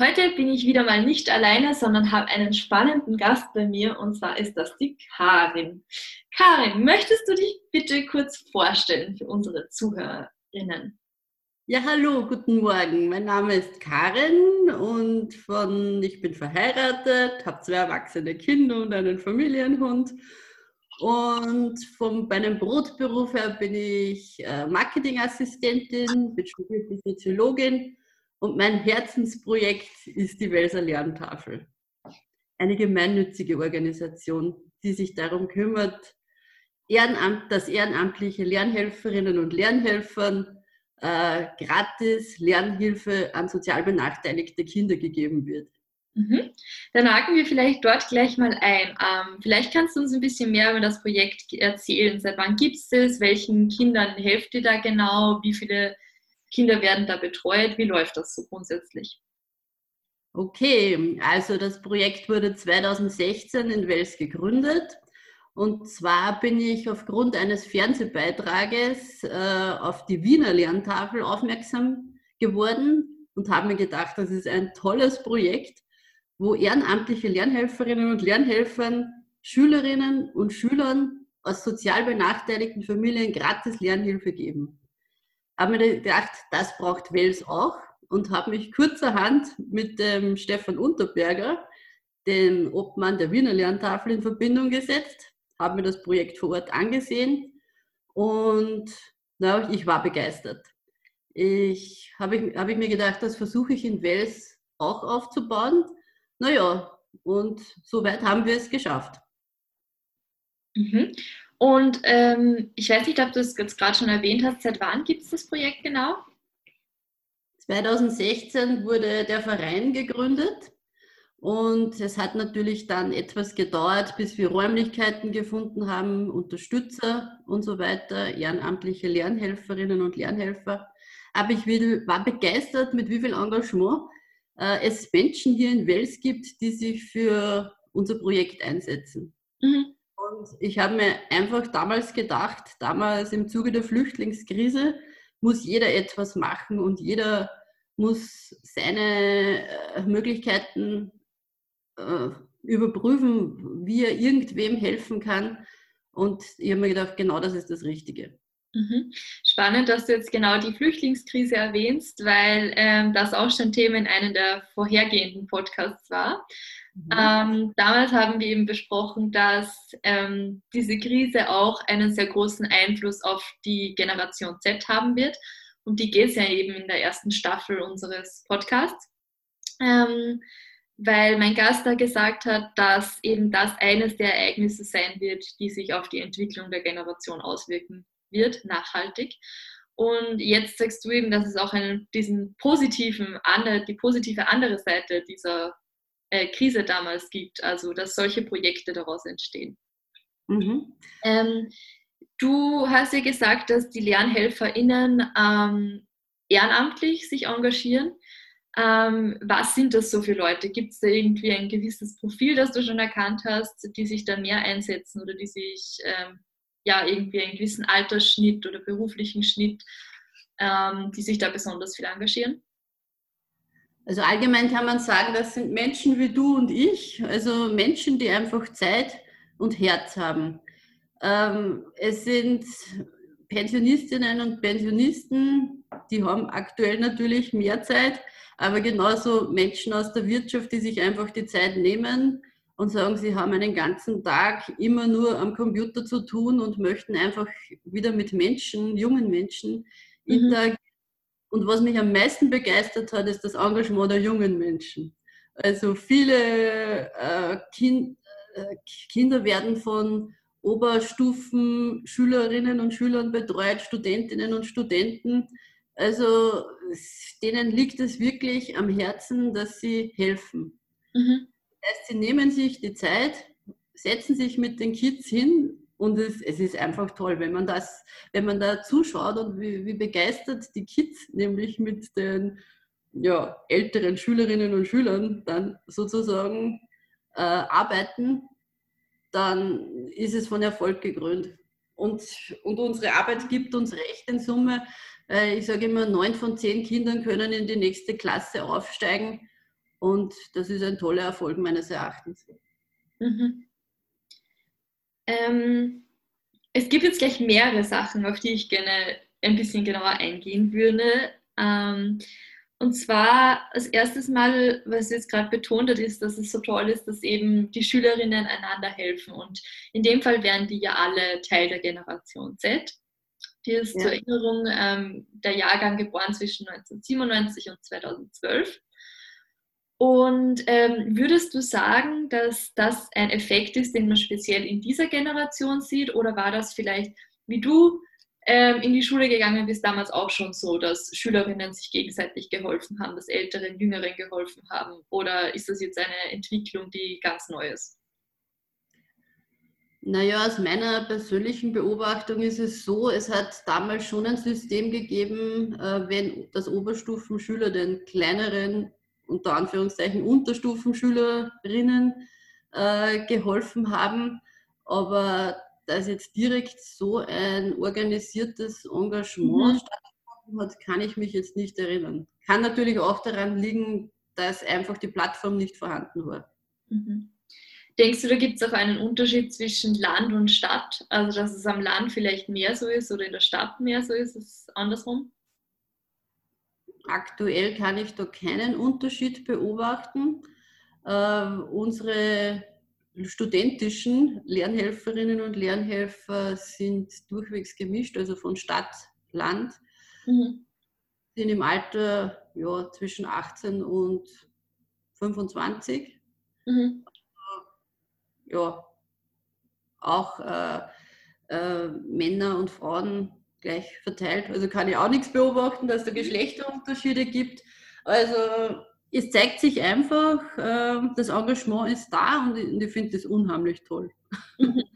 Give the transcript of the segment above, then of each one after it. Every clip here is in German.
Heute bin ich wieder mal nicht alleine, sondern habe einen spannenden Gast bei mir und zwar ist das die Karin. Karin, möchtest du dich bitte kurz vorstellen für unsere Zuhörerinnen? Ja, hallo, guten Morgen. Mein Name ist Karin und von, ich bin verheiratet, habe zwei erwachsene Kinder und einen Familienhund. Und von meinem Brotberuf her bin ich äh, Marketingassistentin, bin studierte Soziologin und mein Herzensprojekt ist die Welser Lerntafel. Eine gemeinnützige Organisation, die sich darum kümmert, Ehrenamt, dass ehrenamtliche Lernhelferinnen und Lernhelfern äh, gratis Lernhilfe an sozial benachteiligte Kinder gegeben wird. Mhm. Dann haken wir vielleicht dort gleich mal ein. Ähm, vielleicht kannst du uns ein bisschen mehr über das Projekt erzählen. Seit wann gibt es das? Welchen Kindern helft ihr da genau? Wie viele Kinder werden da betreut. Wie läuft das so grundsätzlich? Okay, also das Projekt wurde 2016 in Wels gegründet. Und zwar bin ich aufgrund eines Fernsehbeitrages äh, auf die Wiener Lerntafel aufmerksam geworden und habe mir gedacht, das ist ein tolles Projekt, wo ehrenamtliche Lernhelferinnen und Lernhelfern Schülerinnen und Schülern aus sozial benachteiligten Familien gratis Lernhilfe geben habe mir gedacht, das braucht Wels auch und habe mich kurzerhand mit dem Stefan Unterberger, dem Obmann der Wiener Lerntafel, in Verbindung gesetzt, habe mir das Projekt vor Ort angesehen und na, ich war begeistert. Ich habe ich, hab ich mir gedacht, das versuche ich in Wels auch aufzubauen. Naja, und soweit haben wir es geschafft. Mhm. Und ähm, ich weiß nicht, ob du es jetzt gerade schon erwähnt hast, seit wann gibt es das Projekt genau? 2016 wurde der Verein gegründet und es hat natürlich dann etwas gedauert, bis wir Räumlichkeiten gefunden haben, Unterstützer und so weiter, ehrenamtliche Lernhelferinnen und Lernhelfer. Aber ich war begeistert, mit wie viel Engagement äh, es Menschen hier in Wels gibt, die sich für unser Projekt einsetzen. Mhm. Und ich habe mir einfach damals gedacht, damals im Zuge der Flüchtlingskrise muss jeder etwas machen und jeder muss seine äh, Möglichkeiten äh, überprüfen, wie er irgendwem helfen kann. Und ich habe mir gedacht, genau das ist das Richtige. Mhm. Spannend, dass du jetzt genau die Flüchtlingskrise erwähnst, weil ähm, das auch schon Thema in einem der vorhergehenden Podcasts war. Mhm. Ähm, damals haben wir eben besprochen, dass ähm, diese Krise auch einen sehr großen Einfluss auf die Generation Z haben wird. Um die geht es ja eben in der ersten Staffel unseres Podcasts. Ähm, weil mein Gast da gesagt hat, dass eben das eines der Ereignisse sein wird, die sich auf die Entwicklung der Generation auswirken wird, nachhaltig. Und jetzt sagst du eben, dass es auch einen, diesen positiven, die positive andere Seite dieser äh, Krise damals gibt, also dass solche Projekte daraus entstehen. Mhm. Ähm, du hast ja gesagt, dass die LernhelferInnen ähm, ehrenamtlich sich engagieren. Ähm, was sind das so für Leute? Gibt es da irgendwie ein gewisses Profil, das du schon erkannt hast, die sich da mehr einsetzen oder die sich ähm, ja irgendwie einen gewissen Altersschnitt oder beruflichen Schnitt, ähm, die sich da besonders viel engagieren? Also allgemein kann man sagen, das sind Menschen wie du und ich, also Menschen, die einfach Zeit und Herz haben. Ähm, es sind Pensionistinnen und Pensionisten, die haben aktuell natürlich mehr Zeit, aber genauso Menschen aus der Wirtschaft, die sich einfach die Zeit nehmen und sagen, sie haben einen ganzen Tag immer nur am Computer zu tun und möchten einfach wieder mit Menschen, jungen Menschen mhm. interagieren und was mich am meisten begeistert hat, ist das Engagement der jungen Menschen. Also viele äh, kind, äh, Kinder werden von Oberstufen Schülerinnen und Schülern betreut, Studentinnen und Studenten. Also denen liegt es wirklich am Herzen, dass sie helfen. Mhm. Das heißt, sie nehmen sich die Zeit setzen sich mit den Kids hin und es, es ist einfach toll, wenn man das, wenn man da zuschaut und wie, wie begeistert die Kids nämlich mit den ja, älteren Schülerinnen und Schülern dann sozusagen äh, arbeiten, dann ist es von Erfolg gekrönt. Und, und unsere Arbeit gibt uns recht in Summe. Äh, ich sage immer, neun von zehn Kindern können in die nächste Klasse aufsteigen. Und das ist ein toller Erfolg meines Erachtens. Mhm. Ähm, es gibt jetzt gleich mehrere Sachen, auf die ich gerne ein bisschen genauer eingehen würde. Ähm, und zwar als erstes Mal, was jetzt gerade betont hat, ist, dass es so toll ist, dass eben die Schülerinnen einander helfen. Und in dem Fall wären die ja alle Teil der Generation Z. Die ist ja. zur Erinnerung ähm, der Jahrgang geboren zwischen 1997 und 2012. Und ähm, würdest du sagen, dass das ein Effekt ist, den man speziell in dieser Generation sieht? Oder war das vielleicht, wie du ähm, in die Schule gegangen bist, damals auch schon so, dass Schülerinnen sich gegenseitig geholfen haben, dass Älteren Jüngeren geholfen haben? Oder ist das jetzt eine Entwicklung, die ganz neu ist? Naja, aus meiner persönlichen Beobachtung ist es so, es hat damals schon ein System gegeben, äh, wenn das Oberstufenschüler den kleineren unter Anführungszeichen Unterstufenschülerinnen äh, geholfen haben. Aber dass jetzt direkt so ein organisiertes Engagement mhm. stattgefunden hat, kann ich mich jetzt nicht erinnern. Kann natürlich auch daran liegen, dass einfach die Plattform nicht vorhanden war. Mhm. Denkst du, da gibt es auch einen Unterschied zwischen Land und Stadt? Also, dass es am Land vielleicht mehr so ist oder in der Stadt mehr so ist, ist es andersrum? Aktuell kann ich da keinen Unterschied beobachten. Äh, unsere studentischen Lernhelferinnen und Lernhelfer sind durchwegs gemischt, also von Stadt, Land. Mhm. Sind im Alter ja, zwischen 18 und 25. Mhm. Ja, auch äh, äh, Männer und Frauen gleich verteilt. Also kann ich auch nichts beobachten, dass es da mhm. Geschlechterunterschiede gibt. Also es zeigt sich einfach, ähm, das Engagement ist da und ich finde das unheimlich toll.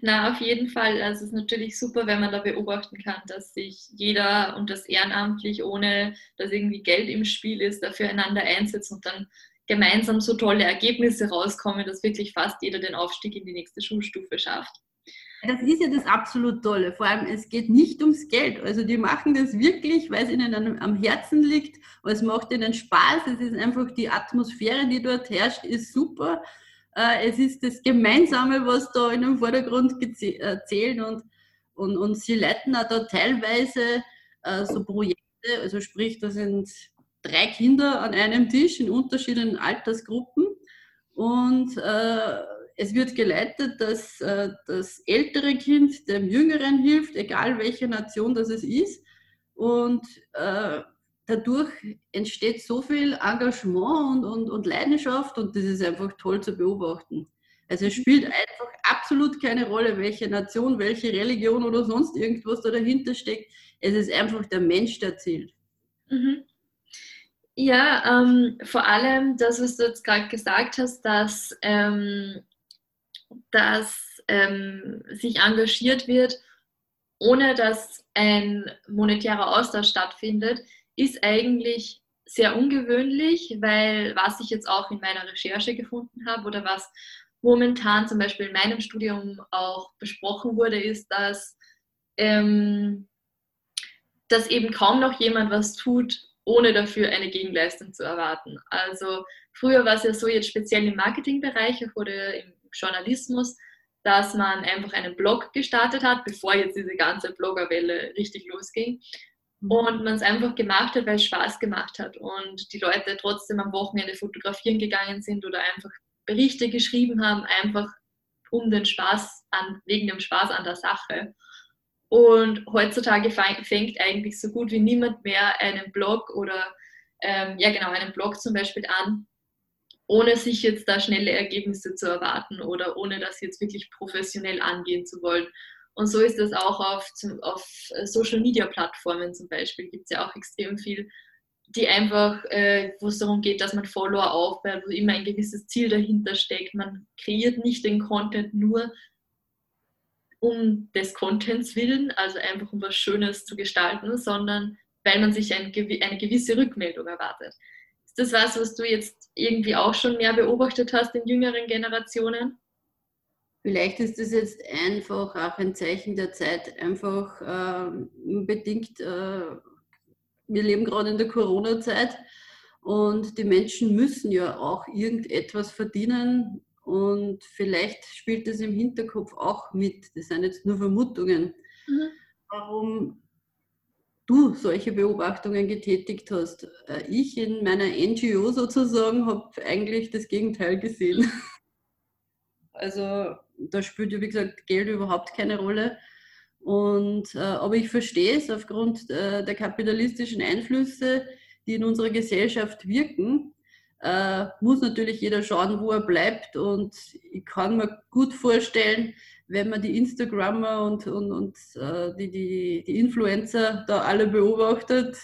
Na, auf jeden Fall. Also es ist natürlich super, wenn man da beobachten kann, dass sich jeder und das ehrenamtlich, ohne dass irgendwie Geld im Spiel ist, dafür einander einsetzt und dann gemeinsam so tolle Ergebnisse rauskommen, dass wirklich fast jeder den Aufstieg in die nächste Schulstufe schafft. Das ist ja das absolut Tolle. Vor allem, es geht nicht ums Geld. Also die machen das wirklich, weil es ihnen am Herzen liegt. Es macht ihnen Spaß. Es ist einfach die Atmosphäre, die dort herrscht, ist super. Äh, es ist das Gemeinsame, was da in den Vordergrund zählt und, und, und sie leiten auch da teilweise äh, so Projekte. Also sprich, da sind drei Kinder an einem Tisch in unterschiedlichen Altersgruppen und äh, es wird geleitet, dass äh, das ältere Kind dem Jüngeren hilft, egal welche Nation das es ist. Und äh, dadurch entsteht so viel Engagement und, und, und Leidenschaft und das ist einfach toll zu beobachten. Also es spielt einfach absolut keine Rolle, welche Nation, welche Religion oder sonst irgendwas da dahinter steckt. Es ist einfach der Mensch, der zählt. Mhm. Ja, ähm, vor allem das, was du jetzt gerade gesagt hast, dass ähm, dass ähm, sich engagiert wird, ohne dass ein monetärer Austausch stattfindet, ist eigentlich sehr ungewöhnlich, weil was ich jetzt auch in meiner Recherche gefunden habe oder was momentan zum Beispiel in meinem Studium auch besprochen wurde, ist, dass, ähm, dass eben kaum noch jemand was tut, ohne dafür eine Gegenleistung zu erwarten. Also früher war es ja so, jetzt speziell im Marketingbereich oder im Journalismus, dass man einfach einen Blog gestartet hat, bevor jetzt diese ganze Bloggerwelle richtig losging. Mhm. Und man es einfach gemacht hat, weil es Spaß gemacht hat und die Leute trotzdem am Wochenende fotografieren gegangen sind oder einfach Berichte geschrieben haben, einfach um den Spaß an, wegen dem Spaß an der Sache. Und heutzutage fängt eigentlich so gut wie niemand mehr einen Blog oder ähm, ja genau einen Blog zum Beispiel an, ohne sich jetzt da schnelle Ergebnisse zu erwarten oder ohne das jetzt wirklich professionell angehen zu wollen. Und so ist das auch auf, auf Social Media Plattformen zum Beispiel. Gibt es ja auch extrem viel die einfach, äh, wo es darum geht, dass man Follower aufbaut, wo immer ein gewisses Ziel dahinter steckt. Man kreiert nicht den Content nur um des Contents willen, also einfach um was Schönes zu gestalten, sondern weil man sich ein, eine gewisse Rückmeldung erwartet. Ist das was, was du jetzt irgendwie auch schon mehr beobachtet hast in jüngeren Generationen? Vielleicht ist das jetzt einfach auch ein Zeichen der Zeit, einfach äh, bedingt, äh, wir leben gerade in der Corona-Zeit und die Menschen müssen ja auch irgendetwas verdienen und vielleicht spielt das im Hinterkopf auch mit. Das sind jetzt nur Vermutungen. Mhm. Warum du solche Beobachtungen getätigt hast. Äh, ich in meiner NGO sozusagen habe eigentlich das Gegenteil gesehen. Also da spielt ja, wie gesagt, Geld überhaupt keine Rolle. Und, äh, aber ich verstehe es aufgrund äh, der kapitalistischen Einflüsse, die in unserer Gesellschaft wirken, muss natürlich jeder schauen, wo er bleibt. Und ich kann mir gut vorstellen, wenn man die Instagrammer und, und, und äh, die, die, die Influencer da alle beobachtet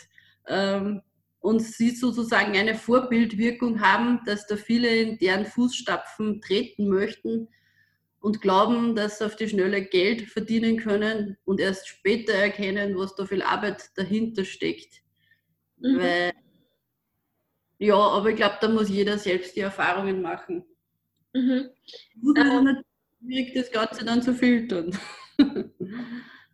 ähm, und sie sozusagen eine Vorbildwirkung haben, dass da viele in deren Fußstapfen treten möchten und glauben, dass sie auf die Schnelle Geld verdienen können und erst später erkennen, was da viel Arbeit dahinter steckt. Mhm. Weil, ja, aber ich glaube, da muss jeder selbst die Erfahrungen machen. Mhm. Ähm, wirkt das Ganze dann zu filtern.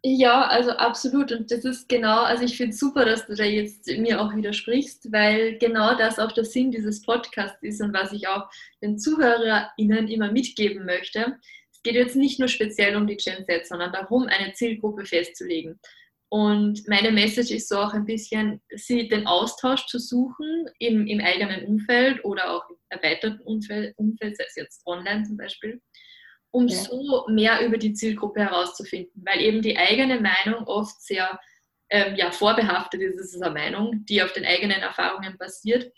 Ja, also absolut. Und das ist genau, also ich finde es super, dass du da jetzt mir auch widersprichst, weil genau das auch der Sinn dieses Podcasts ist und was ich auch den ZuhörerInnen immer mitgeben möchte. Es geht jetzt nicht nur speziell um die Gen Z, sondern darum, eine Zielgruppe festzulegen. Und meine Message ist so auch ein bisschen, sie den Austausch zu suchen im, im eigenen Umfeld oder auch im erweiterten Umfeld, Umfeld, sei es jetzt online zum Beispiel um ja. so mehr über die Zielgruppe herauszufinden, weil eben die eigene Meinung oft sehr ähm, ja, vorbehaftet ist. Es ist eine Meinung, die auf den eigenen Erfahrungen basiert.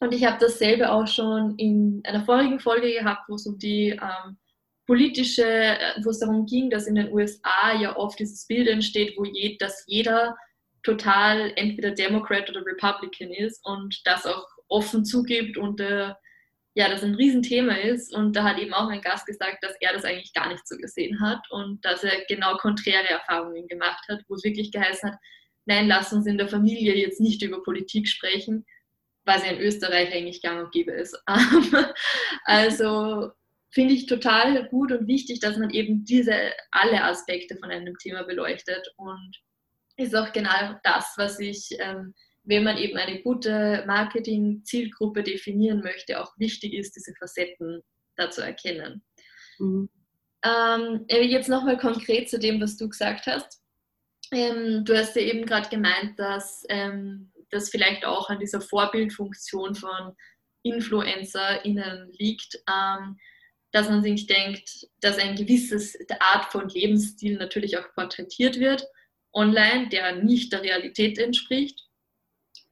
Und ich habe dasselbe auch schon in einer vorigen Folge gehabt, wo es um die ähm, politische, äh, wo es darum ging, dass in den USA ja oft dieses Bild entsteht, wo je, dass jeder total entweder Democrat oder Republican ist und das auch offen zugibt und äh, ja, das ein Riesenthema ist. Und da hat eben auch ein Gast gesagt, dass er das eigentlich gar nicht so gesehen hat und dass er genau konträre Erfahrungen gemacht hat, wo es wirklich geheißen hat, nein, lass uns in der Familie jetzt nicht über Politik sprechen, was ja in Österreich eigentlich gang und gäbe ist. also finde ich total gut und wichtig, dass man eben diese alle Aspekte von einem Thema beleuchtet und ist auch genau das, was ich ähm, wenn man eben eine gute Marketing-Zielgruppe definieren möchte, auch wichtig ist, diese Facetten da zu erkennen. Mhm. Ähm, jetzt nochmal konkret zu dem, was du gesagt hast. Ähm, du hast ja eben gerade gemeint, dass ähm, das vielleicht auch an dieser Vorbildfunktion von InfluencerInnen liegt, ähm, dass man sich denkt, dass ein gewisses Art von Lebensstil natürlich auch porträtiert wird online, der nicht der Realität entspricht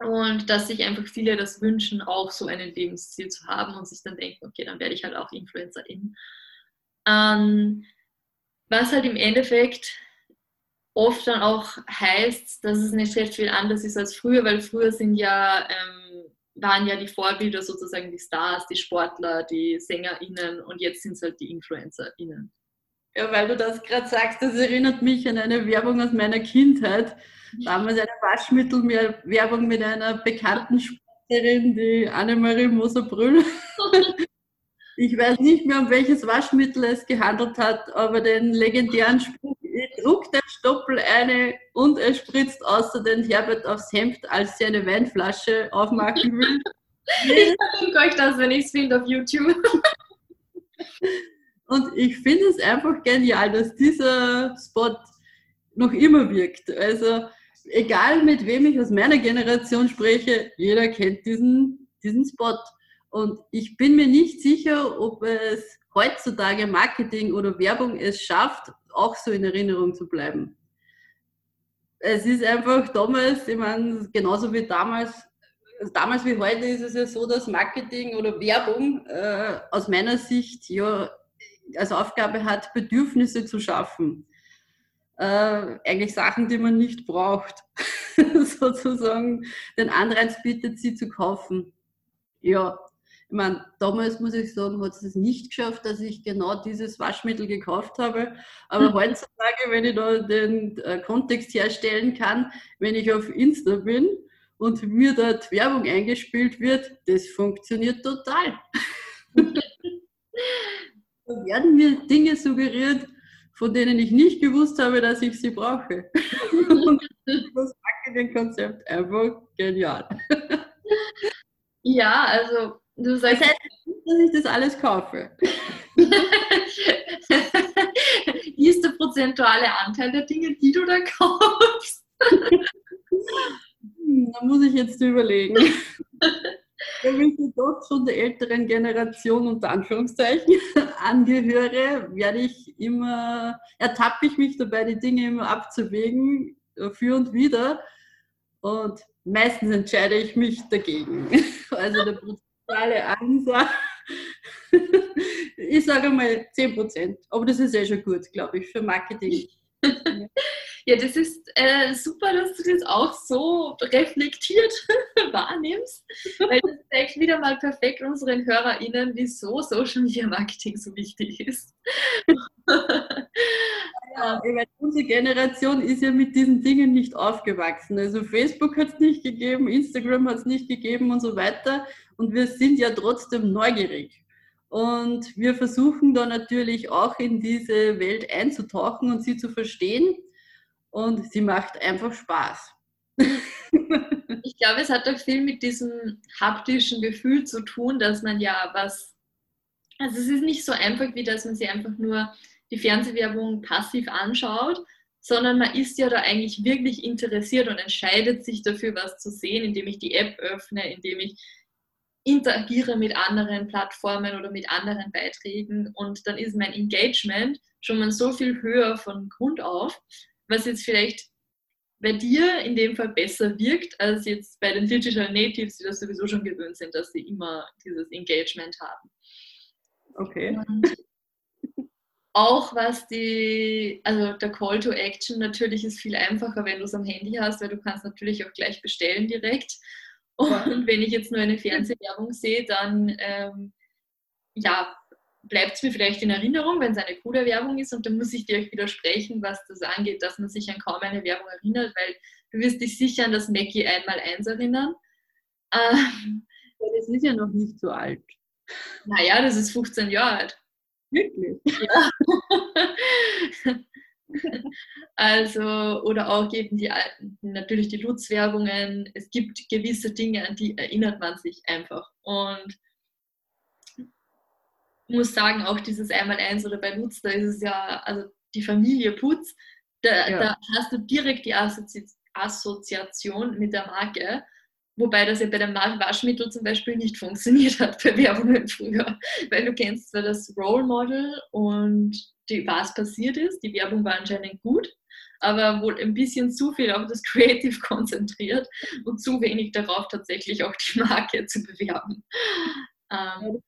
und dass sich einfach viele das wünschen, auch so ein Lebensziel zu haben und sich dann denken, okay, dann werde ich halt auch Influencerin. Ähm, was halt im Endeffekt oft dann auch heißt, dass es nicht recht viel anders ist als früher, weil früher sind ja, ähm, waren ja die Vorbilder sozusagen die Stars, die Sportler, die SängerInnen und jetzt sind es halt die InfluencerInnen. Ja, weil du das gerade sagst, das erinnert mich an eine Werbung aus meiner Kindheit damals eine Waschmittelwerbung mit einer bekannten Sportlerin, die Annemarie Moser-Brüll. Ich weiß nicht mehr, um welches Waschmittel es gehandelt hat, aber den legendären Spruch, ich druck den Stoppel eine und er spritzt außerdem Herbert aufs Hemd, als sie eine Weinflasche aufmachen will. ich verlinke euch das, wenn ich es finde, auf YouTube. Und ich finde es einfach genial, dass dieser Spot noch immer wirkt. Also egal mit wem ich aus meiner Generation spreche, jeder kennt diesen, diesen Spot. Und ich bin mir nicht sicher, ob es heutzutage Marketing oder Werbung es schafft, auch so in Erinnerung zu bleiben. Es ist einfach damals, ich meine, genauso wie damals, damals wie heute ist es ja so, dass Marketing oder Werbung äh, aus meiner Sicht ja als Aufgabe hat, Bedürfnisse zu schaffen. Äh, eigentlich Sachen, die man nicht braucht, sozusagen den Anreiz bietet, sie zu kaufen. Ja, ich meine, damals muss ich sagen, hat es nicht geschafft, dass ich genau dieses Waschmittel gekauft habe. Aber heutzutage, wenn ich da den äh, Kontext herstellen kann, wenn ich auf Insta bin und mir dort Werbung eingespielt wird, das funktioniert total. da werden mir Dinge suggeriert, von denen ich nicht gewusst habe, dass ich sie brauche. Und das Marketingkonzept einfach genial. Ja, also du sagst. Das heißt nicht, dass ich das alles kaufe. Wie ist der prozentuale Anteil der Dinge, die du da kaufst? Hm, da muss ich jetzt überlegen. Wenn ich dort von der älteren Generation unter Anführungszeichen angehöre, werde ich immer, ertappe ich mich dabei, die Dinge immer abzuwägen, äh, für und wieder. Und meistens entscheide ich mich dagegen. Also der prozentuale Ansatz, ich sage mal 10 Prozent. Aber das ist eh schon gut, glaube ich, für Marketing. Ja, das ist äh, super, dass du das auch so reflektiert wahrnimmst, weil das zeigt wieder mal perfekt unseren HörerInnen, wieso Social Media Marketing so wichtig ist. ja, unsere Generation ist ja mit diesen Dingen nicht aufgewachsen. Also Facebook hat es nicht gegeben, Instagram hat es nicht gegeben und so weiter. Und wir sind ja trotzdem neugierig. Und wir versuchen da natürlich auch in diese Welt einzutauchen und sie zu verstehen und sie macht einfach Spaß. ich glaube, es hat auch viel mit diesem haptischen Gefühl zu tun, dass man ja was, also es ist nicht so einfach, wie dass man sich einfach nur die Fernsehwerbung passiv anschaut, sondern man ist ja da eigentlich wirklich interessiert und entscheidet sich dafür, was zu sehen, indem ich die App öffne, indem ich interagiere mit anderen Plattformen oder mit anderen Beiträgen und dann ist mein Engagement schon mal so viel höher von Grund auf, was jetzt vielleicht bei dir in dem Fall besser wirkt, als jetzt bei den Digital Natives, die das sowieso schon gewöhnt sind, dass sie immer dieses Engagement haben. Okay. Und auch was die, also der Call to Action natürlich ist viel einfacher, wenn du es am Handy hast, weil du kannst natürlich auch gleich bestellen direkt. Und wenn ich jetzt nur eine Fernsehwerbung sehe, dann ähm, ja, bleibt es mir vielleicht in Erinnerung, wenn es eine coole Werbung ist und dann muss ich dir auch widersprechen, was das angeht, dass man sich an kaum eine Werbung erinnert, weil du wirst dich sicher an das Mackie einmal eins erinnern. Ähm, das ist ja noch nicht so alt. Naja, das ist 15 Jahre alt. Wirklich? Ja. also, oder auch eben die alten, natürlich die Lutz-Werbungen. Es gibt gewisse Dinge, an die erinnert man sich einfach. Und muss sagen, auch dieses Einmal-Eins oder bei Lutz, da ist es ja, also die Familie Putz, da, ja. da hast du direkt die Assozi Assoziation mit der Marke. Wobei das ja bei dem Waschmittel zum Beispiel nicht funktioniert hat bei Werbungen früher. Weil du kennst zwar das Role Model und die, was passiert ist. Die Werbung war anscheinend gut, aber wohl ein bisschen zu viel auf das Creative konzentriert und zu wenig darauf, tatsächlich auch die Marke zu bewerben. Ähm,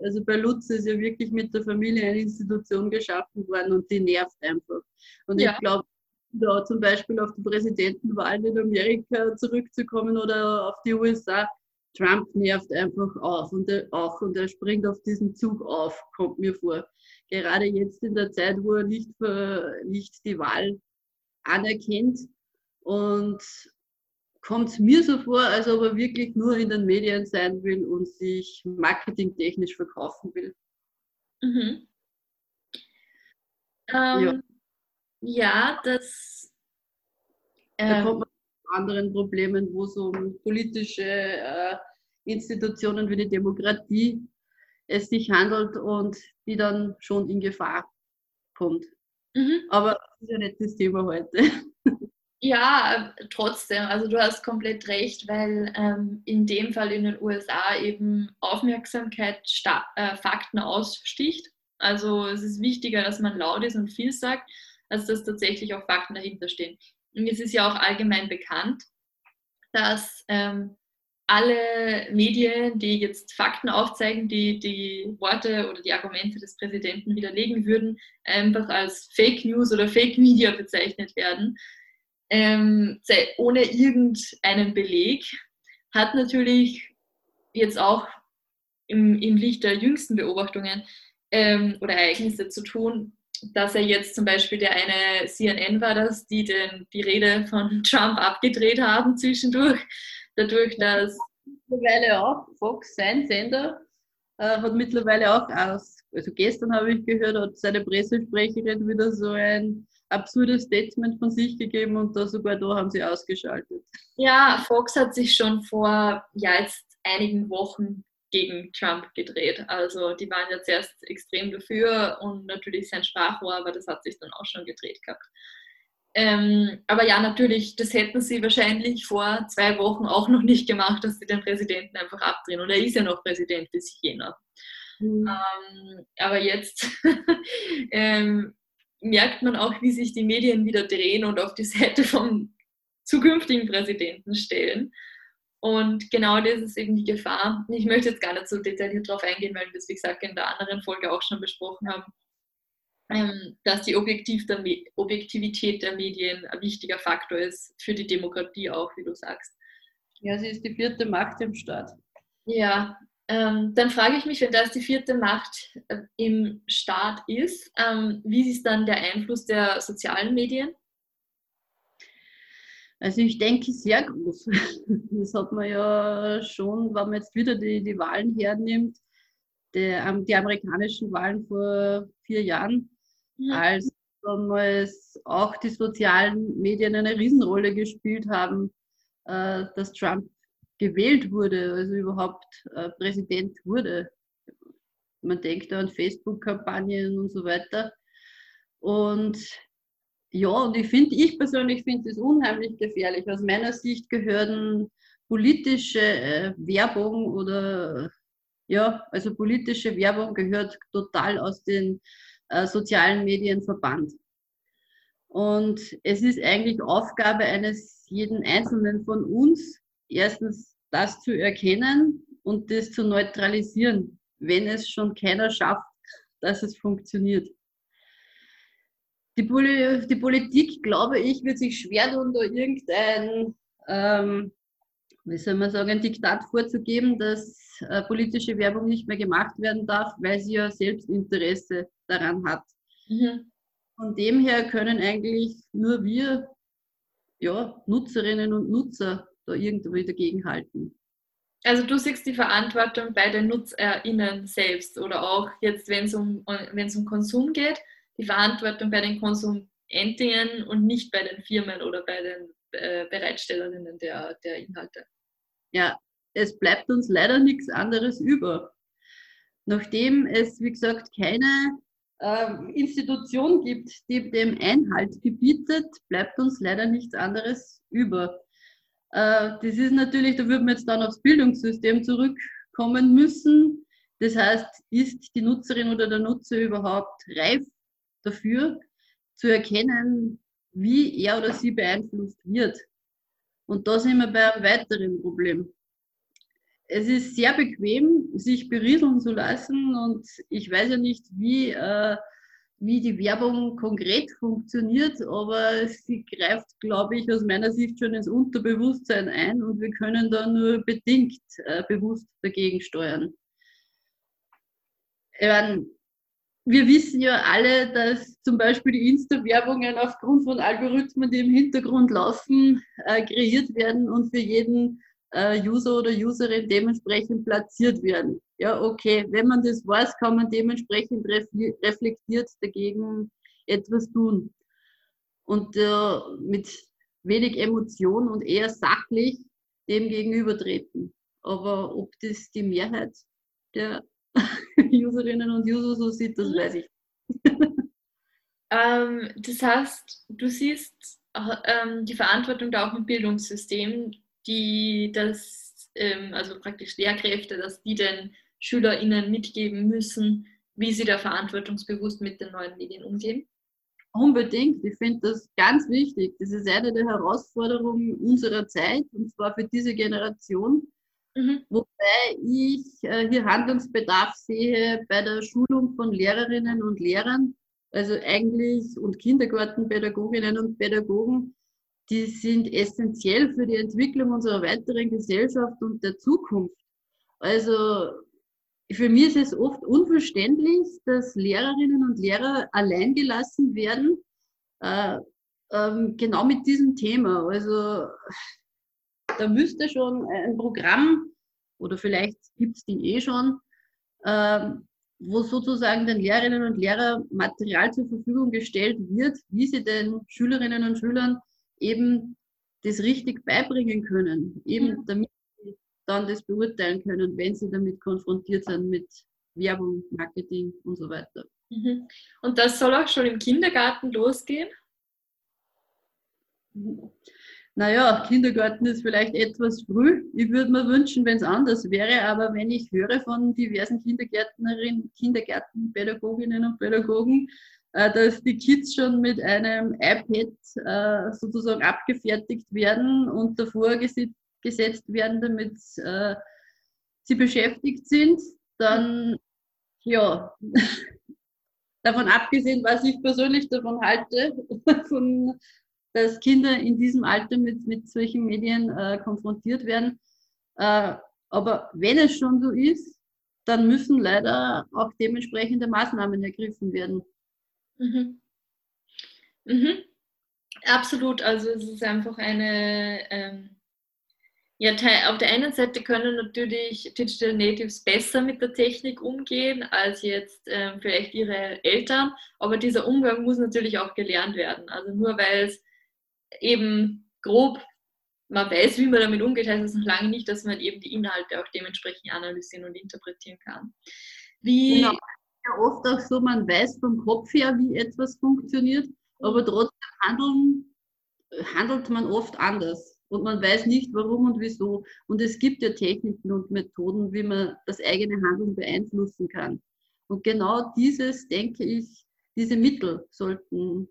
also bei Lutz ist ja wirklich mit der Familie eine Institution geschaffen worden und die nervt einfach. Und ja. ich glaube, da zum Beispiel auf die Präsidentenwahlen in Amerika zurückzukommen oder auf die USA, Trump nervt einfach auf und er, auch und er springt auf diesen Zug auf, kommt mir vor. Gerade jetzt in der Zeit, wo er nicht, nicht die Wahl anerkennt und kommt es mir so vor, als ob er wirklich nur in den Medien sein will und sich marketingtechnisch verkaufen will. Mhm. Ähm, ja. ja. das. Ähm, da kommt man zu anderen Problemen, wo es um politische äh, Institutionen wie die Demokratie es sich handelt und die dann schon in Gefahr kommt. Mhm. Aber das ist ja nicht das Thema heute. Ja, trotzdem, also du hast komplett recht, weil ähm, in dem Fall in den USA eben Aufmerksamkeit äh, Fakten aussticht. Also es ist wichtiger, dass man laut ist und viel sagt, als dass tatsächlich auch Fakten dahinter stehen. Und es ist ja auch allgemein bekannt, dass ähm, alle Medien, die jetzt Fakten aufzeigen, die die Worte oder die Argumente des Präsidenten widerlegen würden, einfach als Fake News oder Fake Media bezeichnet werden, ähm, ohne irgendeinen Beleg, hat natürlich jetzt auch im, im Licht der jüngsten Beobachtungen ähm, oder Ereignisse zu tun, dass er jetzt zum Beispiel der eine CNN war, dass die den, die Rede von Trump abgedreht haben zwischendurch, dadurch, dass mittlerweile auch Fox, sein Sender, äh, hat mittlerweile auch also gestern habe ich gehört, hat seine Pressesprecherin wieder so ein absurdes Statement von sich gegeben und da sogar da haben sie ausgeschaltet. Ja, Fox hat sich schon vor ja, jetzt einigen Wochen gegen Trump gedreht. Also die waren ja zuerst extrem dafür und natürlich sein Sprachrohr, aber das hat sich dann auch schon gedreht gehabt. Ähm, aber ja, natürlich, das hätten sie wahrscheinlich vor zwei Wochen auch noch nicht gemacht, dass sie den Präsidenten einfach abdrehen. Und er ist ja noch Präsident bis Jänner. Mhm. Ähm, aber jetzt ähm, merkt man auch, wie sich die Medien wieder drehen und auf die Seite vom zukünftigen Präsidenten stellen. Und genau das ist eben die Gefahr. Ich möchte jetzt gar nicht so detailliert darauf eingehen, weil wir das, wie gesagt, in der anderen Folge auch schon besprochen haben, ähm, dass die Objektiv der Objektivität der Medien ein wichtiger Faktor ist für die Demokratie auch, wie du sagst. Ja, sie ist die vierte Macht im Staat. Ja, ähm, dann frage ich mich, wenn das die vierte Macht äh, im Staat ist, ähm, wie ist dann der Einfluss der sozialen Medien? Also ich denke sehr groß. Das hat man ja schon, wenn man jetzt wieder die, die Wahlen hernimmt, der, die amerikanischen Wahlen vor vier Jahren, mhm. als damals auch die sozialen Medien eine Riesenrolle gespielt haben, äh, dass Trump gewählt wurde, also überhaupt äh, Präsident wurde. Man denkt an Facebook-Kampagnen und so weiter. Und ja, und ich finde, ich persönlich finde es unheimlich gefährlich. Aus meiner Sicht gehören politische äh, Werbung oder ja, also politische Werbung gehört total aus den äh, sozialen Medien verbannt. Und es ist eigentlich Aufgabe eines jeden Einzelnen von uns, erstens das zu erkennen und das zu neutralisieren, wenn es schon keiner schafft, dass es funktioniert. Die, Poli die Politik, glaube ich, wird sich schwer tun, da irgendein, ähm, wie soll man sagen, Diktat vorzugeben, dass äh, politische Werbung nicht mehr gemacht werden darf, weil sie ja Selbstinteresse daran hat. Mhm. Von dem her können eigentlich nur wir, ja, Nutzerinnen und Nutzer, da irgendwie dagegenhalten. Also du siehst die Verantwortung bei den NutzerInnen selbst oder auch jetzt, wenn es um, um Konsum geht, die Verantwortung bei den Konsumentinnen und nicht bei den Firmen oder bei den äh, Bereitstellerinnen der, der Inhalte. Ja, es bleibt uns leider nichts anderes über. Nachdem es, wie gesagt, keine äh, Institution gibt, die dem Einhalt gebietet, bleibt uns leider nichts anderes über. Äh, das ist natürlich, da würden wir jetzt dann aufs Bildungssystem zurückkommen müssen. Das heißt, ist die Nutzerin oder der Nutzer überhaupt reif dafür, zu erkennen, wie er oder sie beeinflusst wird. Und da sind wir bei einem weiteren Problem. Es ist sehr bequem, sich berieseln zu lassen und ich weiß ja nicht, wie, äh, wie die Werbung konkret funktioniert, aber sie greift, glaube ich, aus meiner Sicht schon ins Unterbewusstsein ein und wir können da nur bedingt äh, bewusst dagegen steuern. Meine, wir wissen ja alle, dass zum Beispiel die Insta-Werbungen aufgrund von Algorithmen, die im Hintergrund laufen, äh, kreiert werden und für jeden äh, User oder Userin dementsprechend platziert werden. Ja, okay, wenn man das weiß, kann man dementsprechend reflektiert dagegen etwas tun. Und äh, mit wenig Emotion und eher sachlich dem gegenübertreten. Aber ob das die Mehrheit der Userinnen und User so sieht, das weiß ich. ähm, das heißt, du siehst ähm, die Verantwortung da auch im Bildungssystem, die das, ähm, also praktisch Lehrkräfte, dass die den SchülerInnen mitgeben müssen, wie sie da verantwortungsbewusst mit den neuen Medien umgehen? Unbedingt. Ich finde das ganz wichtig. Das ist eine der Herausforderungen unserer Zeit, und zwar für diese Generation, Mhm. Wobei ich äh, hier Handlungsbedarf sehe bei der Schulung von Lehrerinnen und Lehrern, also eigentlich und Kindergartenpädagoginnen und Pädagogen, die sind essentiell für die Entwicklung unserer weiteren Gesellschaft und der Zukunft. Also für mich ist es oft unverständlich, dass Lehrerinnen und Lehrer allein gelassen werden, äh, ähm, genau mit diesem Thema. Also da müsste schon ein Programm, oder vielleicht gibt es die eh schon, äh, wo sozusagen den Lehrerinnen und Lehrern Material zur Verfügung gestellt wird, wie sie den Schülerinnen und Schülern eben das richtig beibringen können, eben damit sie dann das beurteilen können, wenn sie damit konfrontiert sind mit Werbung, Marketing und so weiter. Mhm. Und das soll auch schon im Kindergarten losgehen? Naja, Kindergarten ist vielleicht etwas früh. Ich würde mir wünschen, wenn es anders wäre, aber wenn ich höre von diversen Kindergärtnerinnen, Kindergartenpädagoginnen und Pädagogen, dass die Kids schon mit einem iPad äh, sozusagen abgefertigt werden und davor gesetzt werden, damit äh, sie beschäftigt sind, dann ja, davon abgesehen, was ich persönlich davon halte, von, dass Kinder in diesem Alter mit, mit solchen Medien äh, konfrontiert werden. Äh, aber wenn es schon so ist, dann müssen leider auch dementsprechende Maßnahmen ergriffen werden. Mhm. Mhm. Absolut, also es ist einfach eine, ähm, ja, auf der einen Seite können natürlich Digital Natives besser mit der Technik umgehen als jetzt ähm, vielleicht ihre Eltern, aber dieser Umgang muss natürlich auch gelernt werden. Also nur weil es eben grob man weiß, wie man damit umgeht, heißt das noch lange nicht, dass man eben die Inhalte auch dementsprechend analysieren und interpretieren kann. Wie, genau ja oft auch so, man weiß vom Kopf her, wie etwas funktioniert, aber trotzdem handeln, handelt man oft anders. Und man weiß nicht, warum und wieso. Und es gibt ja Techniken und Methoden, wie man das eigene Handeln beeinflussen kann. Und genau dieses, denke ich, diese Mittel sollten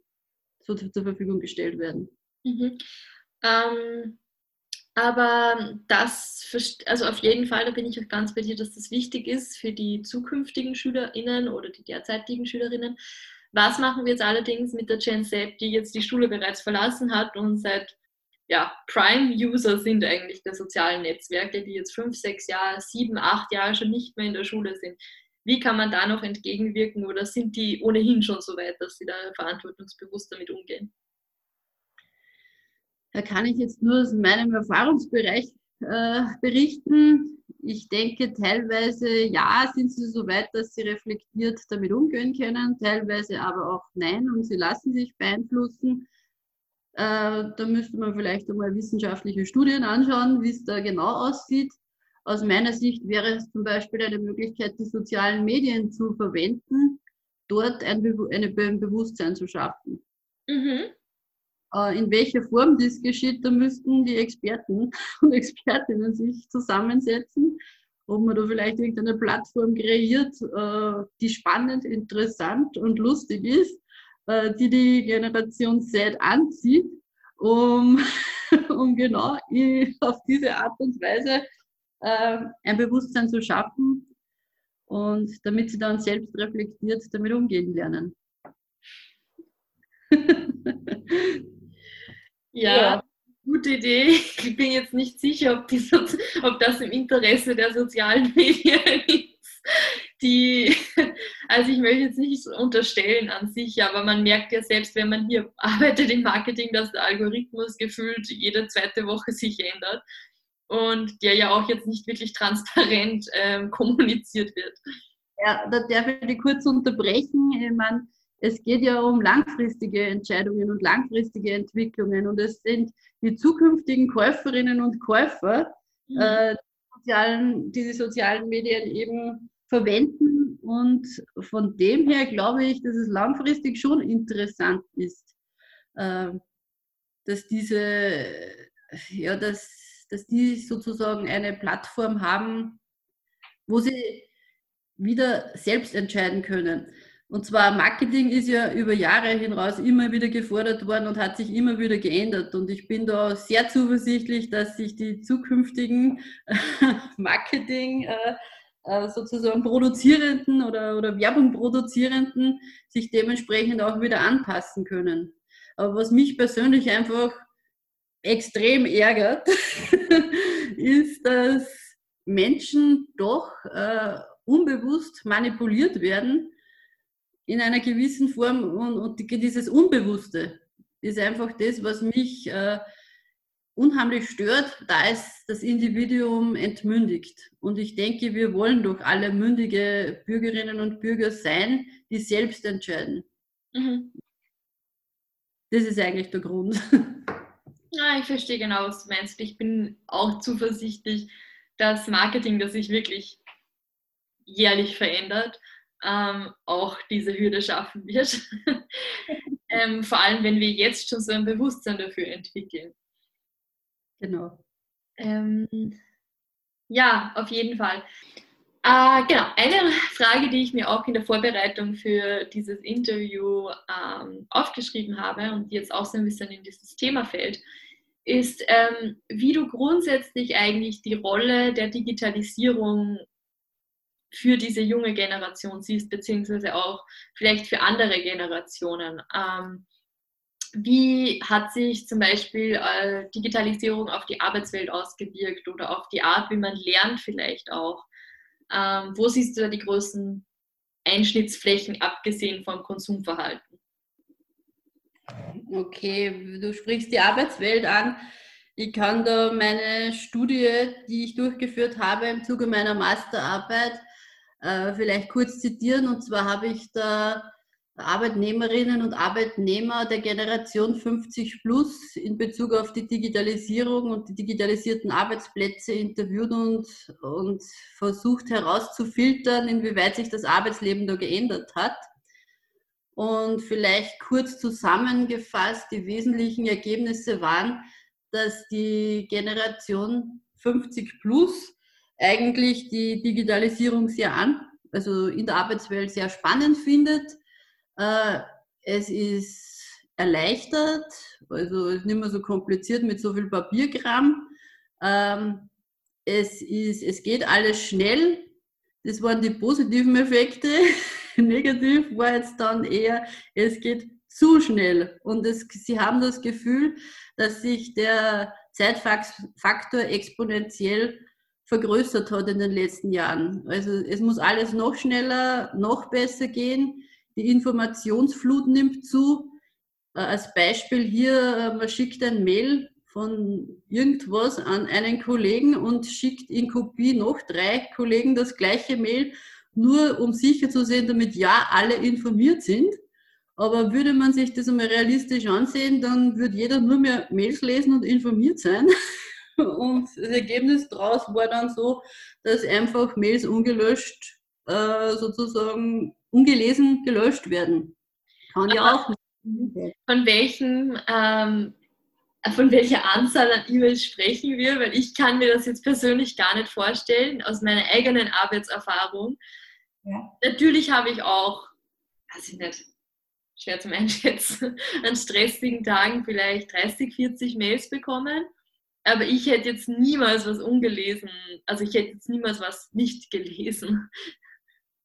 so zur Verfügung gestellt werden. Mhm. Ähm, aber das, also auf jeden Fall, da bin ich auch ganz bei dir, dass das wichtig ist für die zukünftigen SchülerInnen oder die derzeitigen SchülerInnen. Was machen wir jetzt allerdings mit der Gen Z, die jetzt die Schule bereits verlassen hat und seit ja, Prime-User sind eigentlich der sozialen Netzwerke, die jetzt fünf, sechs Jahre, sieben, acht Jahre schon nicht mehr in der Schule sind. Wie kann man da noch entgegenwirken oder sind die ohnehin schon so weit, dass sie da verantwortungsbewusst damit umgehen? Da kann ich jetzt nur aus meinem Erfahrungsbereich äh, berichten. Ich denke, teilweise ja, sind sie so weit, dass sie reflektiert damit umgehen können, teilweise aber auch nein und sie lassen sich beeinflussen. Äh, da müsste man vielleicht einmal wissenschaftliche Studien anschauen, wie es da genau aussieht. Aus meiner Sicht wäre es zum Beispiel eine Möglichkeit, die sozialen Medien zu verwenden, dort ein, Be ein Bewusstsein zu schaffen. Mhm. Äh, in welcher Form das geschieht, da müssten die Experten und Expertinnen sich zusammensetzen, ob man da vielleicht irgendeine Plattform kreiert, äh, die spannend, interessant und lustig ist, äh, die die Generation Z anzieht, um, um genau auf diese Art und Weise ein Bewusstsein zu schaffen und damit sie dann selbst reflektiert damit umgehen lernen. Ja, ja, gute Idee. Ich bin jetzt nicht sicher, ob, die, ob das im Interesse der sozialen Medien ist. Die, also ich möchte jetzt nicht unterstellen an sich, aber man merkt ja selbst, wenn man hier arbeitet im Marketing, dass der Algorithmus gefühlt jede zweite Woche sich ändert und der ja auch jetzt nicht wirklich transparent ähm, kommuniziert wird. Ja, da darf ich die kurz unterbrechen. Ich meine, es geht ja um langfristige Entscheidungen und langfristige Entwicklungen und es sind die zukünftigen Käuferinnen und Käufer, mhm. äh, die, sozialen, die die sozialen Medien eben verwenden und von dem her glaube ich, dass es langfristig schon interessant ist, äh, dass diese, ja, dass, dass die sozusagen eine Plattform haben, wo sie wieder selbst entscheiden können. Und zwar Marketing ist ja über Jahre hinaus immer wieder gefordert worden und hat sich immer wieder geändert. Und ich bin da sehr zuversichtlich, dass sich die zukünftigen Marketing äh, äh, sozusagen Produzierenden oder, oder Werbung Produzierenden sich dementsprechend auch wieder anpassen können. Aber was mich persönlich einfach extrem ärgert, ist, dass Menschen doch äh, unbewusst manipuliert werden in einer gewissen Form und, und dieses Unbewusste ist einfach das, was mich äh, unheimlich stört, da es das Individuum entmündigt. Und ich denke, wir wollen doch alle mündige Bürgerinnen und Bürger sein, die selbst entscheiden. Mhm. Das ist eigentlich der Grund. Ja, ich verstehe genau, was du meinst. Ich bin auch zuversichtlich, dass Marketing, das sich wirklich jährlich verändert, ähm, auch diese Hürde schaffen wird. ähm, vor allem, wenn wir jetzt schon so ein Bewusstsein dafür entwickeln. Genau. Ähm, ja, auf jeden Fall. Äh, genau, eine Frage, die ich mir auch in der Vorbereitung für dieses Interview ähm, aufgeschrieben habe und die jetzt auch so ein bisschen in dieses Thema fällt, ist, ähm, wie du grundsätzlich eigentlich die Rolle der Digitalisierung für diese junge Generation siehst, beziehungsweise auch vielleicht für andere Generationen. Ähm, wie hat sich zum Beispiel äh, Digitalisierung auf die Arbeitswelt ausgewirkt oder auf die Art, wie man lernt vielleicht auch? Ähm, wo siehst du da die größten Einschnittsflächen, abgesehen vom Konsumverhalten? Okay, du sprichst die Arbeitswelt an. Ich kann da meine Studie, die ich durchgeführt habe im Zuge meiner Masterarbeit, äh, vielleicht kurz zitieren. Und zwar habe ich da Arbeitnehmerinnen und Arbeitnehmer der Generation 50 plus in Bezug auf die Digitalisierung und die digitalisierten Arbeitsplätze interviewt und, und versucht herauszufiltern, inwieweit sich das Arbeitsleben da geändert hat. Und vielleicht kurz zusammengefasst, die wesentlichen Ergebnisse waren, dass die Generation 50 plus eigentlich die Digitalisierung sehr an, also in der Arbeitswelt sehr spannend findet. Äh, es ist erleichtert, also es ist nicht mehr so kompliziert mit so viel Papierkram. Ähm, es, ist, es geht alles schnell. Das waren die positiven Effekte. Negativ war jetzt dann eher, es geht zu schnell. Und es, sie haben das Gefühl, dass sich der Zeitfaktor exponentiell vergrößert hat in den letzten Jahren. Also es muss alles noch schneller, noch besser gehen. Die Informationsflut nimmt zu. Äh, als Beispiel hier, äh, man schickt ein Mail von irgendwas an einen Kollegen und schickt in Kopie noch drei Kollegen das gleiche Mail, nur um sicher zu sehen, damit ja alle informiert sind. Aber würde man sich das einmal realistisch ansehen, dann würde jeder nur mehr Mails lesen und informiert sein. Und das Ergebnis daraus war dann so, dass einfach Mails ungelöscht, äh, sozusagen ungelesen gelöscht werden. Kann ja auch nicht. Von welchen ähm, von welcher Anzahl an E-Mails sprechen wir? Weil ich kann mir das jetzt persönlich gar nicht vorstellen, aus meiner eigenen Arbeitserfahrung. Ja. Natürlich habe ich auch, weiß ich nicht, schwer zum Einschätzen, an stressigen Tagen vielleicht 30, 40 Mails bekommen. Aber ich hätte jetzt niemals was ungelesen, also ich hätte jetzt niemals was nicht gelesen.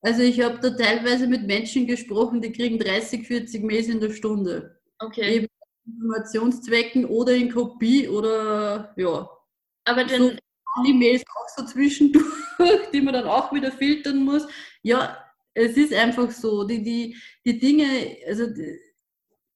Also ich habe da teilweise mit Menschen gesprochen, die kriegen 30, 40 Mails in der Stunde. Okay. Eben Informationszwecken oder in Kopie oder ja. Aber dann. So, die Mails auch so zwischendurch, die man dann auch wieder filtern muss. Ja, es ist einfach so. Die, die, die Dinge, also die,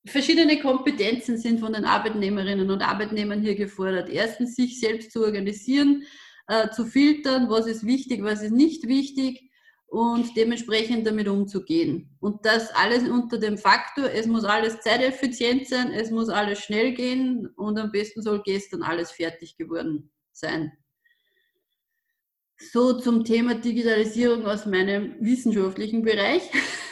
verschiedene Kompetenzen sind von den Arbeitnehmerinnen und Arbeitnehmern hier gefordert. Erstens, sich selbst zu organisieren, äh, zu filtern, was ist wichtig, was ist nicht wichtig und dementsprechend damit umzugehen. Und das alles unter dem Faktor, es muss alles zeiteffizient sein, es muss alles schnell gehen und am besten soll gestern alles fertig geworden sein. So zum Thema Digitalisierung aus meinem wissenschaftlichen Bereich.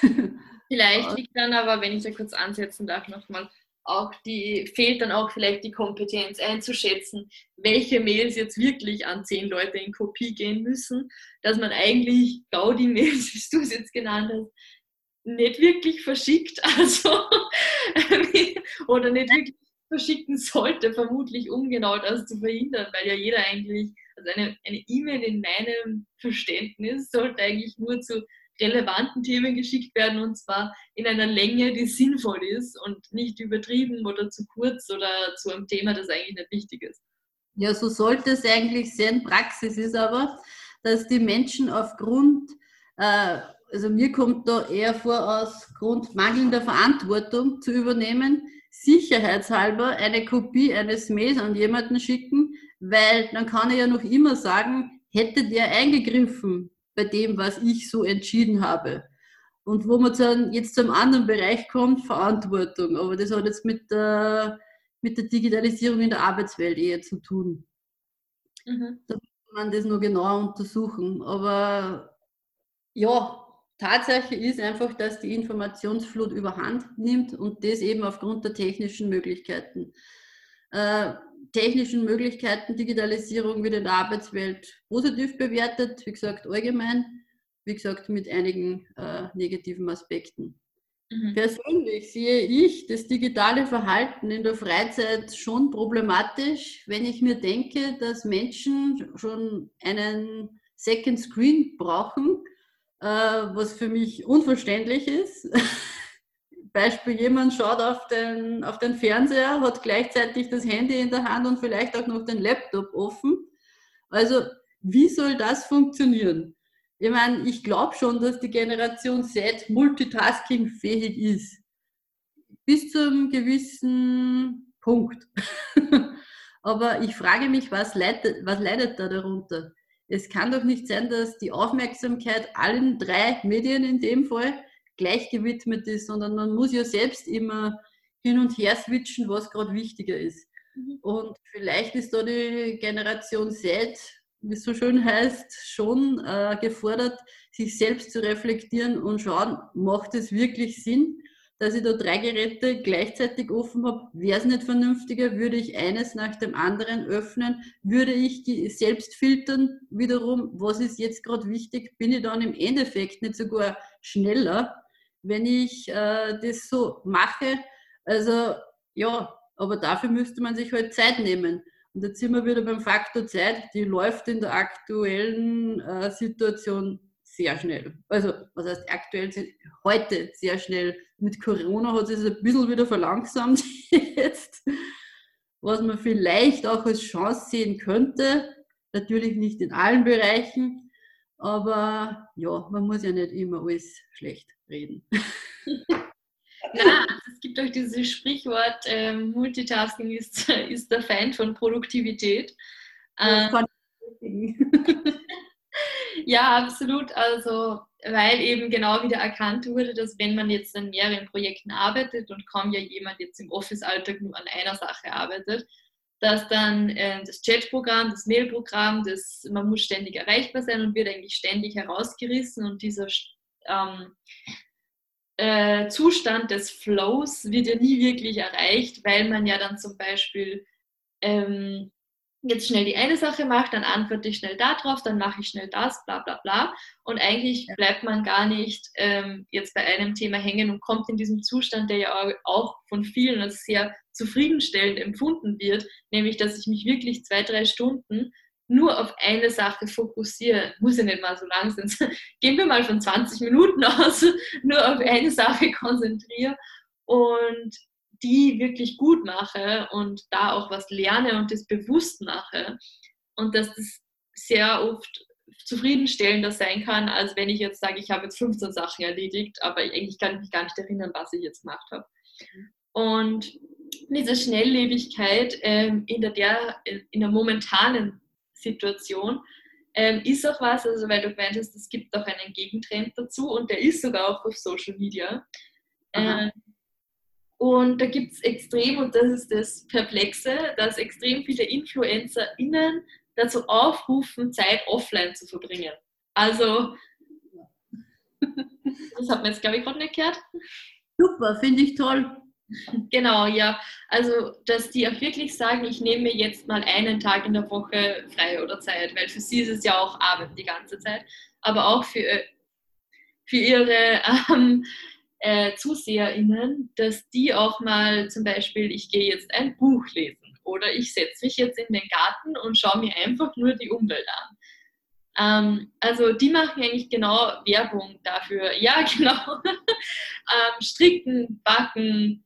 Vielleicht liegt dann aber, wenn ich da kurz ansetzen darf, nochmal, auch die, fehlt dann auch vielleicht die Kompetenz einzuschätzen, welche Mails jetzt wirklich an zehn Leute in Kopie gehen müssen, dass man eigentlich Gaudi-Mails, wie du es jetzt genannt hast, nicht wirklich verschickt, also oder nicht wirklich verschicken sollte, vermutlich um genau das zu verhindern, weil ja jeder eigentlich, also eine E-Mail e in meinem Verständnis sollte eigentlich nur zu relevanten Themen geschickt werden und zwar in einer Länge, die sinnvoll ist und nicht übertrieben oder zu kurz oder zu einem Thema, das eigentlich nicht wichtig ist. Ja, so sollte es eigentlich sein. Praxis ist aber, dass die Menschen aufgrund, äh, also mir kommt da eher vor, aus Grund mangelnder Verantwortung zu übernehmen, sicherheitshalber eine Kopie eines Mails an jemanden schicken, weil dann kann er ja noch immer sagen, hätte der eingegriffen bei dem, was ich so entschieden habe. Und wo man dann jetzt zum anderen Bereich kommt, Verantwortung. Aber das hat jetzt mit der, mit der Digitalisierung in der Arbeitswelt eher zu tun. Mhm. Da muss man das noch genauer untersuchen. Aber ja, Tatsache ist einfach, dass die Informationsflut überhand nimmt und das eben aufgrund der technischen Möglichkeiten. Äh, technischen Möglichkeiten, Digitalisierung wird in der Arbeitswelt positiv bewertet, wie gesagt, allgemein, wie gesagt, mit einigen äh, negativen Aspekten. Mhm. Persönlich sehe ich das digitale Verhalten in der Freizeit schon problematisch, wenn ich mir denke, dass Menschen schon einen Second Screen brauchen, äh, was für mich unverständlich ist. Beispiel, jemand schaut auf den, auf den Fernseher, hat gleichzeitig das Handy in der Hand und vielleicht auch noch den Laptop offen. Also, wie soll das funktionieren? Ich meine, ich glaube schon, dass die Generation Z multitaskingfähig ist. Bis zu einem gewissen Punkt. Aber ich frage mich, was leidet, was leidet da darunter? Es kann doch nicht sein, dass die Aufmerksamkeit allen drei Medien in dem Fall gleich gewidmet ist, sondern man muss ja selbst immer hin und her switchen, was gerade wichtiger ist. Mhm. Und vielleicht ist da die Generation Z, wie es so schön heißt, schon äh, gefordert, sich selbst zu reflektieren und schauen, macht es wirklich Sinn, dass ich da drei Geräte gleichzeitig offen habe. Wäre es nicht vernünftiger, würde ich eines nach dem anderen öffnen, würde ich selbst filtern wiederum, was ist jetzt gerade wichtig, bin ich dann im Endeffekt nicht sogar schneller, wenn ich äh, das so mache. Also ja, aber dafür müsste man sich halt Zeit nehmen. Und jetzt sind wir wieder beim Faktor Zeit, die läuft in der aktuellen äh, Situation sehr schnell. Also, was heißt aktuell? Heute sehr schnell. Mit Corona hat es ein bisschen wieder verlangsamt jetzt, was man vielleicht auch als Chance sehen könnte. Natürlich nicht in allen Bereichen, aber ja, man muss ja nicht immer alles schlecht reden. Ja, es gibt auch dieses Sprichwort, ähm, Multitasking ist, ist der Feind von Produktivität. Ähm, ja, absolut. Also, weil eben genau wieder erkannt wurde, dass wenn man jetzt an mehreren Projekten arbeitet und kaum ja jemand jetzt im Office-Alltag nur an einer Sache arbeitet, dass dann äh, das Chatprogramm, das Mailprogramm, das, man muss ständig erreichbar sein und wird eigentlich ständig herausgerissen und dieser ähm, äh, Zustand des Flows wird ja nie wirklich erreicht, weil man ja dann zum Beispiel ähm, jetzt schnell die eine Sache macht, dann antworte ich schnell darauf, dann mache ich schnell das, bla bla bla. Und eigentlich bleibt man gar nicht ähm, jetzt bei einem Thema hängen und kommt in diesem Zustand, der ja auch von vielen als sehr zufriedenstellend empfunden wird, nämlich dass ich mich wirklich zwei, drei Stunden nur auf eine Sache fokussiere, muss ja nicht mal so lang sein, gehen wir mal von 20 Minuten aus, nur auf eine Sache konzentriere und die wirklich gut mache und da auch was lerne und das bewusst mache und dass das sehr oft zufriedenstellender sein kann, als wenn ich jetzt sage, ich habe jetzt 15 Sachen erledigt, aber eigentlich kann ich mich gar nicht erinnern, was ich jetzt gemacht habe. Und diese Schnelllebigkeit ähm, in, der, der, in der momentanen Situation ähm, ist auch was, also weil du gemeint hast, es gibt auch einen Gegentrend dazu und der ist sogar auch auf Social Media. Ähm, und da gibt es extrem, und das ist das Perplexe, dass extrem viele InfluencerInnen dazu aufrufen, Zeit offline zu verbringen. Also, das hat man jetzt, glaube ich, gerade nicht gehört. Super, finde ich toll. Genau, ja. Also, dass die auch wirklich sagen, ich nehme mir jetzt mal einen Tag in der Woche frei oder Zeit, weil für sie ist es ja auch Arbeit die ganze Zeit, aber auch für, für ihre ähm, äh, ZuseherInnen, dass die auch mal zum Beispiel, ich gehe jetzt ein Buch lesen oder ich setze mich jetzt in den Garten und schaue mir einfach nur die Umwelt an. Ähm, also die machen eigentlich genau Werbung dafür. Ja, genau. ähm, stricken, backen,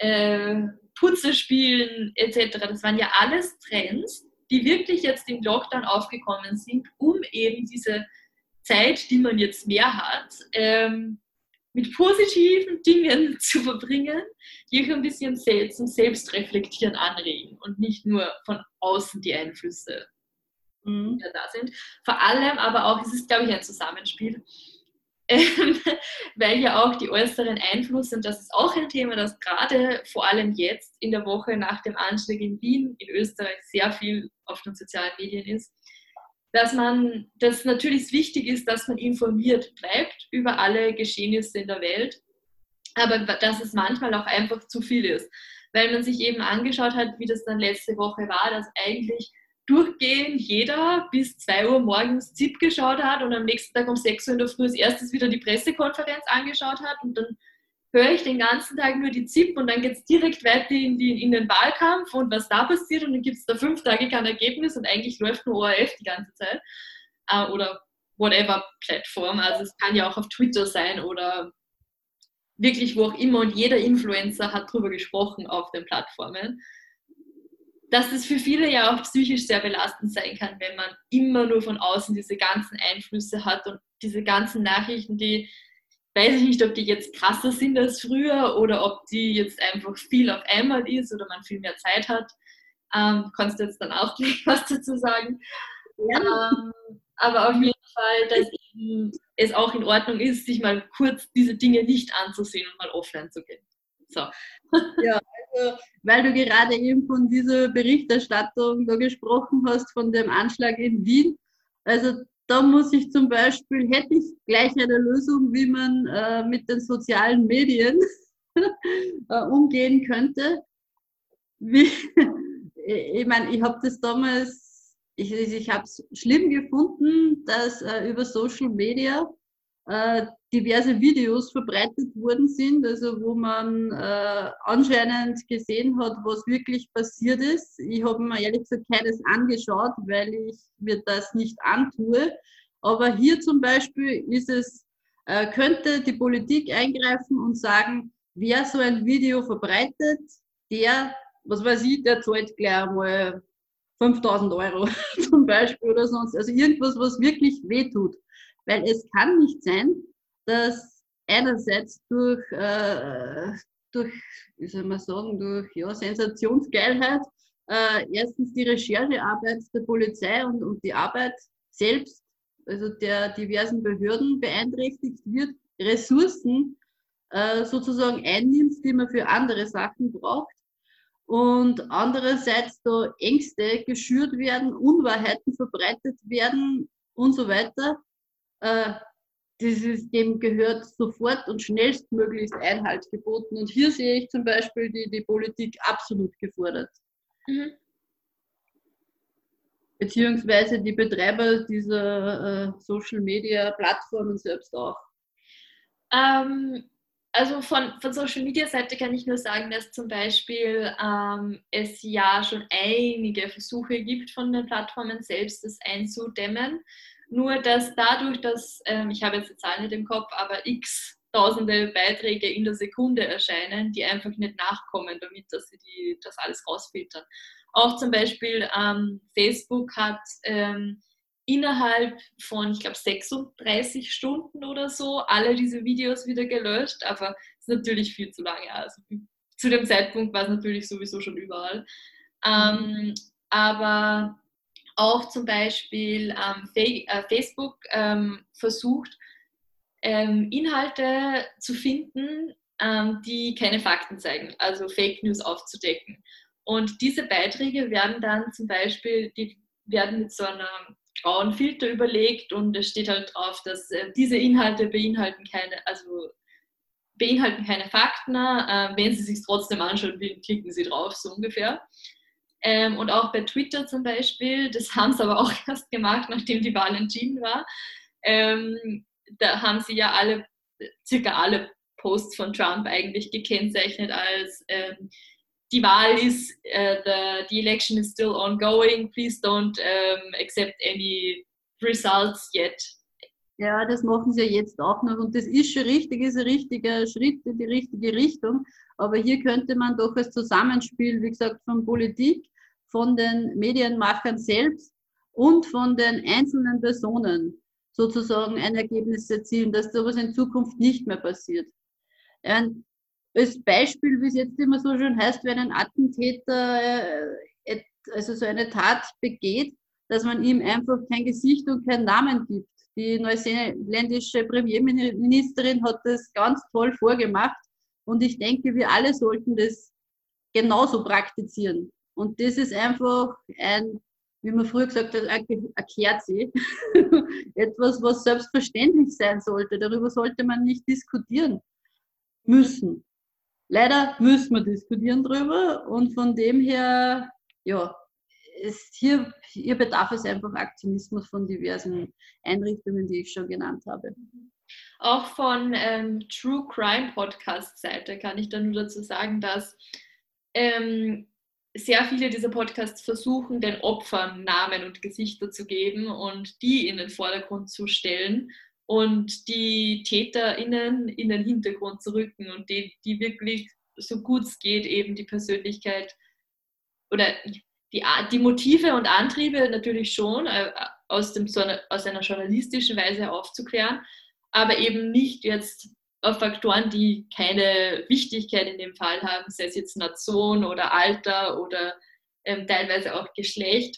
äh, Putze spielen etc. Das waren ja alles Trends, die wirklich jetzt im Lockdown aufgekommen sind, um eben diese Zeit, die man jetzt mehr hat, ähm, mit positiven Dingen zu verbringen, die euch ein bisschen selbst zum Selbstreflektieren anregen und nicht nur von außen die Einflüsse mhm. die da sind. Vor allem aber auch, es ist, glaube ich, ein Zusammenspiel, ähm, weil ja auch die äußeren Einflüsse, und das ist auch ein Thema, das gerade vor allem jetzt in der Woche nach dem Anschlag in Wien in Österreich sehr viel auf den sozialen Medien ist, dass man, dass natürlich wichtig ist, dass man informiert bleibt über alle Geschehnisse in der Welt, aber dass es manchmal auch einfach zu viel ist, weil man sich eben angeschaut hat, wie das dann letzte Woche war, dass eigentlich durchgehend jeder bis 2 Uhr morgens ZIP geschaut hat und am nächsten Tag um 6 Uhr in der Früh als erstes wieder die Pressekonferenz angeschaut hat und dann höre ich den ganzen Tag nur die ZIP und dann geht es direkt weiter in, die, in den Wahlkampf und was da passiert und dann gibt es da fünf Tage kein Ergebnis und eigentlich läuft nur ORF die ganze Zeit äh, oder whatever Plattform. Also es kann ja auch auf Twitter sein oder wirklich wo auch immer und jeder Influencer hat darüber gesprochen auf den Plattformen. Dass das für viele ja auch psychisch sehr belastend sein kann, wenn man immer nur von außen diese ganzen Einflüsse hat und diese ganzen Nachrichten, die weiß ich nicht, ob die jetzt krasser sind als früher oder ob die jetzt einfach viel auf einmal ist oder man viel mehr Zeit hat. Ähm, kannst du jetzt dann auch gleich was dazu sagen. Ja. Ähm, aber auf jeden Fall, dass es auch in Ordnung ist, sich mal kurz diese Dinge nicht anzusehen und mal offline zu gehen. So. Ja, also, weil du gerade eben von dieser Berichterstattung da gesprochen hast, von dem Anschlag in Wien. Also da muss ich zum Beispiel, hätte ich gleich eine Lösung, wie man äh, mit den sozialen Medien äh, umgehen könnte. Wie, ich meine, ich habe das damals, ich, ich habe es schlimm gefunden, dass äh, über Social Media äh, diverse Videos verbreitet worden sind, also wo man äh, anscheinend gesehen hat, was wirklich passiert ist. Ich habe mir ehrlich gesagt keines angeschaut, weil ich mir das nicht antue. Aber hier zum Beispiel ist es, äh, könnte die Politik eingreifen und sagen, wer so ein Video verbreitet, der, was weiß ich, der zahlt gleich mal 5000 Euro zum Beispiel oder sonst. Also irgendwas, was wirklich wehtut. Weil es kann nicht sein, dass einerseits durch, äh, durch wie soll man sagen, durch ja, Sensationsgeilheit äh, erstens die Recherchearbeit der Polizei und, und die Arbeit selbst, also der diversen Behörden beeinträchtigt wird, Ressourcen äh, sozusagen einnimmt, die man für andere Sachen braucht und andererseits da Ängste geschürt werden, Unwahrheiten verbreitet werden und so weiter. Äh, dieses, dem gehört sofort und schnellstmöglichst Einhalt geboten. Und hier sehe ich zum Beispiel die, die Politik absolut gefordert. Mhm. Beziehungsweise die Betreiber dieser äh, Social Media Plattformen selbst auch. Ähm, also von, von Social Media Seite kann ich nur sagen, dass zum Beispiel ähm, es ja schon einige Versuche gibt von den Plattformen selbst, das einzudämmen. Nur dass dadurch, dass, ähm, ich habe jetzt die Zahl nicht im Kopf, aber x tausende Beiträge in der Sekunde erscheinen, die einfach nicht nachkommen, damit dass sie die, das alles rausfiltern. Auch zum Beispiel ähm, Facebook hat ähm, innerhalb von, ich glaube, 36 Stunden oder so alle diese Videos wieder gelöscht, aber es ist natürlich viel zu lange. Also zu dem Zeitpunkt war es natürlich sowieso schon überall. Ähm, aber auch zum Beispiel ähm, äh, Facebook ähm, versucht, ähm, Inhalte zu finden, die keine Fakten zeigen, also Fake News aufzudecken. Und diese Beiträge werden dann zum Beispiel, die werden mit so einem grauen Filter überlegt und es steht halt drauf, dass äh, diese Inhalte beinhalten keine, also beinhalten keine Fakten. Äh, wenn Sie sich trotzdem anschauen will, klicken Sie drauf, so ungefähr. Ähm, und auch bei Twitter zum Beispiel, das haben sie aber auch erst gemacht, nachdem die Wahl entschieden war. Ähm, da haben sie ja alle, circa alle Posts von Trump eigentlich gekennzeichnet als ähm, die Wahl ist, uh, the, the election is still ongoing, please don't um, accept any results yet. Ja, das machen sie ja jetzt auch noch und das ist schon richtig, ist ein richtiger Schritt in die richtige Richtung. Aber hier könnte man doch als Zusammenspiel, wie gesagt, von Politik, von den Medienmachern selbst und von den einzelnen Personen sozusagen ein Ergebnis erzielen, dass sowas in Zukunft nicht mehr passiert. Ein, als Beispiel, wie es jetzt immer so schön heißt, wenn ein Attentäter äh, also so eine Tat begeht, dass man ihm einfach kein Gesicht und keinen Namen gibt. Die neuseeländische Premierministerin hat das ganz toll vorgemacht und ich denke, wir alle sollten das genauso praktizieren. Und das ist einfach ein, wie man früher gesagt hat, ein Kerze. Etwas, was selbstverständlich sein sollte. Darüber sollte man nicht diskutieren müssen. Leider müssen wir diskutieren darüber und von dem her, ja, ist hier, hier bedarf es einfach Aktionismus von diversen Einrichtungen, die ich schon genannt habe. Auch von ähm, True Crime Podcast Seite kann ich dann nur dazu sagen, dass ähm, sehr viele dieser Podcasts versuchen, den Opfern Namen und Gesichter zu geben und die in den Vordergrund zu stellen und die TäterInnen in den Hintergrund zu rücken und die, die wirklich so gut es geht eben die Persönlichkeit oder die, die Motive und Antriebe natürlich schon äh, aus, dem, aus einer journalistischen Weise aufzuklären, aber eben nicht jetzt Faktoren, die keine Wichtigkeit in dem Fall haben, sei es jetzt Nation oder Alter oder ähm, teilweise auch Geschlecht.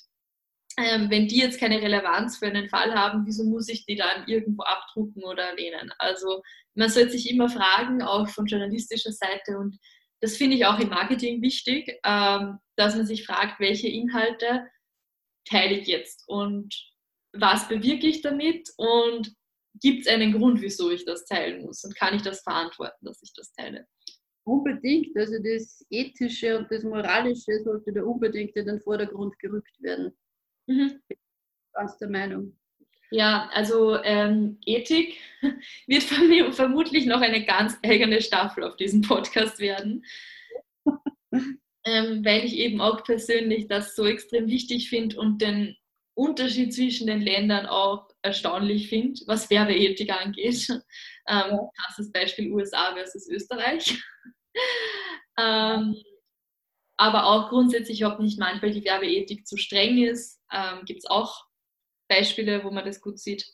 Ähm, wenn die jetzt keine Relevanz für einen Fall haben, wieso muss ich die dann irgendwo abdrucken oder erwähnen? Also man sollte sich immer fragen, auch von journalistischer Seite und das finde ich auch im Marketing wichtig, ähm, dass man sich fragt, welche Inhalte teile ich jetzt und was bewirke ich damit und gibt es einen Grund, wieso ich das teilen muss und kann ich das verantworten, dass ich das teile? Unbedingt, also das Ethische und das Moralische sollte da unbedingt in den Vordergrund gerückt werden. Mhm. Ganz der Meinung. Ja, also ähm, Ethik wird vermutlich noch eine ganz eigene Staffel auf diesem Podcast werden, ähm, weil ich eben auch persönlich das so extrem wichtig finde und den Unterschied zwischen den Ländern auch erstaunlich finde, was Werbeethik angeht. Ähm, krasses Beispiel USA versus Österreich. ähm, aber auch grundsätzlich, ob nicht manchmal die Werbeethik zu streng ist, ähm, gibt es auch Beispiele, wo man das gut sieht.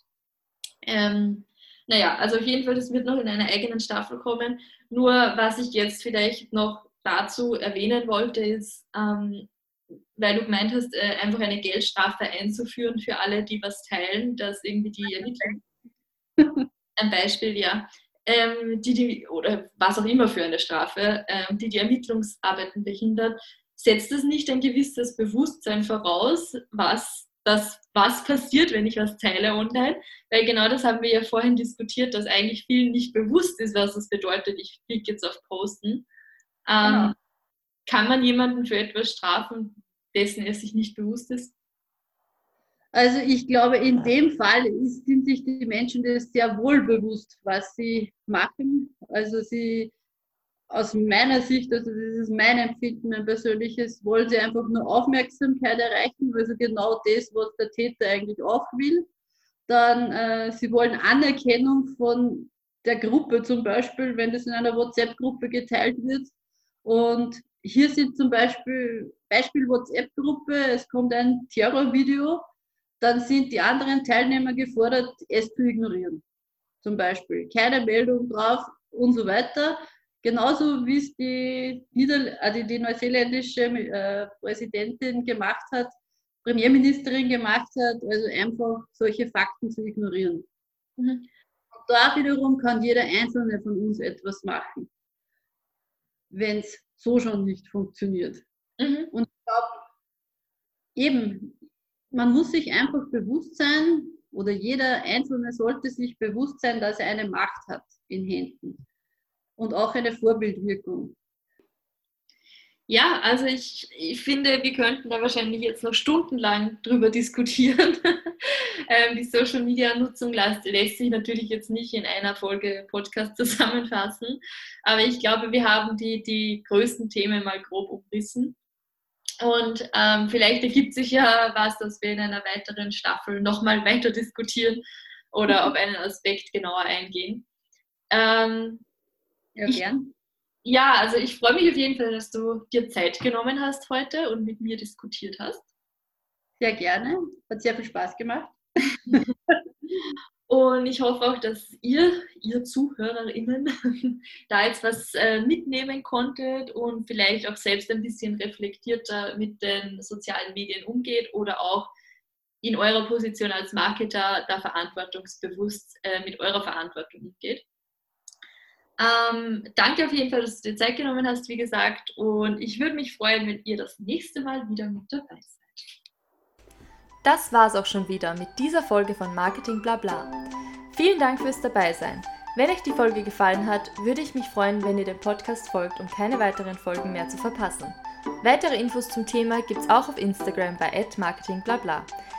Ähm, naja, also auf jeden Fall, das wird noch in einer eigenen Staffel kommen. Nur was ich jetzt vielleicht noch dazu erwähnen wollte, ist, ähm, weil du gemeint hast, äh, einfach eine Geldstrafe einzuführen für alle, die was teilen, dass irgendwie die Ermittlung, ein Beispiel, ja, ähm, die, die, oder was auch immer für eine Strafe, ähm, die die Ermittlungsarbeiten behindert, setzt es nicht ein gewisses Bewusstsein voraus, was das, was passiert, wenn ich was teile online. Weil genau das haben wir ja vorhin diskutiert, dass eigentlich vielen nicht bewusst ist, was es bedeutet, ich klicke jetzt auf Posten. Ähm, genau. Kann man jemanden für etwas strafen, dessen er sich nicht bewusst ist? Also ich glaube, in dem Fall sind sich die Menschen das sehr wohl bewusst, was sie machen. Also sie aus meiner Sicht, also das ist mein Empfinden, mein persönliches, wollen sie einfach nur Aufmerksamkeit erreichen, also genau das, was der Täter eigentlich auch will. Dann, äh, sie wollen Anerkennung von der Gruppe zum Beispiel, wenn das in einer WhatsApp-Gruppe geteilt wird. Und hier sind zum Beispiel, Beispiel WhatsApp-Gruppe, es kommt ein Terrorvideo, dann sind die anderen Teilnehmer gefordert, es zu ignorieren. Zum Beispiel keine Meldung drauf und so weiter. Genauso wie es die, Nieder also die neuseeländische äh, Präsidentin gemacht hat, Premierministerin gemacht hat, also einfach solche Fakten zu ignorieren. Mhm. Und da wiederum kann jeder Einzelne von uns etwas machen, wenn es so schon nicht funktioniert. Mhm. Und ich glaube, eben, man muss sich einfach bewusst sein, oder jeder Einzelne sollte sich bewusst sein, dass er eine Macht hat in Händen und auch eine Vorbildwirkung. Ja, also ich, ich finde, wir könnten da wahrscheinlich jetzt noch stundenlang drüber diskutieren. ähm, die Social Media Nutzung lässt, lässt, sich natürlich jetzt nicht in einer Folge Podcast zusammenfassen, aber ich glaube, wir haben die, die größten Themen mal grob umrissen. Und ähm, vielleicht ergibt sich ja was, dass wir in einer weiteren Staffel nochmal weiter diskutieren oder auf einen Aspekt genauer eingehen. Ähm, ja, gern. Ja, also ich freue mich auf jeden Fall, dass du dir Zeit genommen hast heute und mit mir diskutiert hast. Sehr gerne. Hat sehr viel Spaß gemacht. und ich hoffe auch, dass ihr, ihr ZuhörerInnen, da jetzt was äh, mitnehmen konntet und vielleicht auch selbst ein bisschen reflektierter mit den sozialen Medien umgeht oder auch in eurer Position als Marketer da verantwortungsbewusst äh, mit eurer Verantwortung umgeht. Ähm, danke auf jeden Fall, dass du dir Zeit genommen hast, wie gesagt. Und ich würde mich freuen, wenn ihr das nächste Mal wieder mit dabei seid. Das war's auch schon wieder mit dieser Folge von Marketing Blabla. Vielen Dank fürs Dabeisein. Wenn euch die Folge gefallen hat, würde ich mich freuen, wenn ihr dem Podcast folgt, um keine weiteren Folgen mehr zu verpassen. Weitere Infos zum Thema gibt's auch auf Instagram bei @marketingblabla.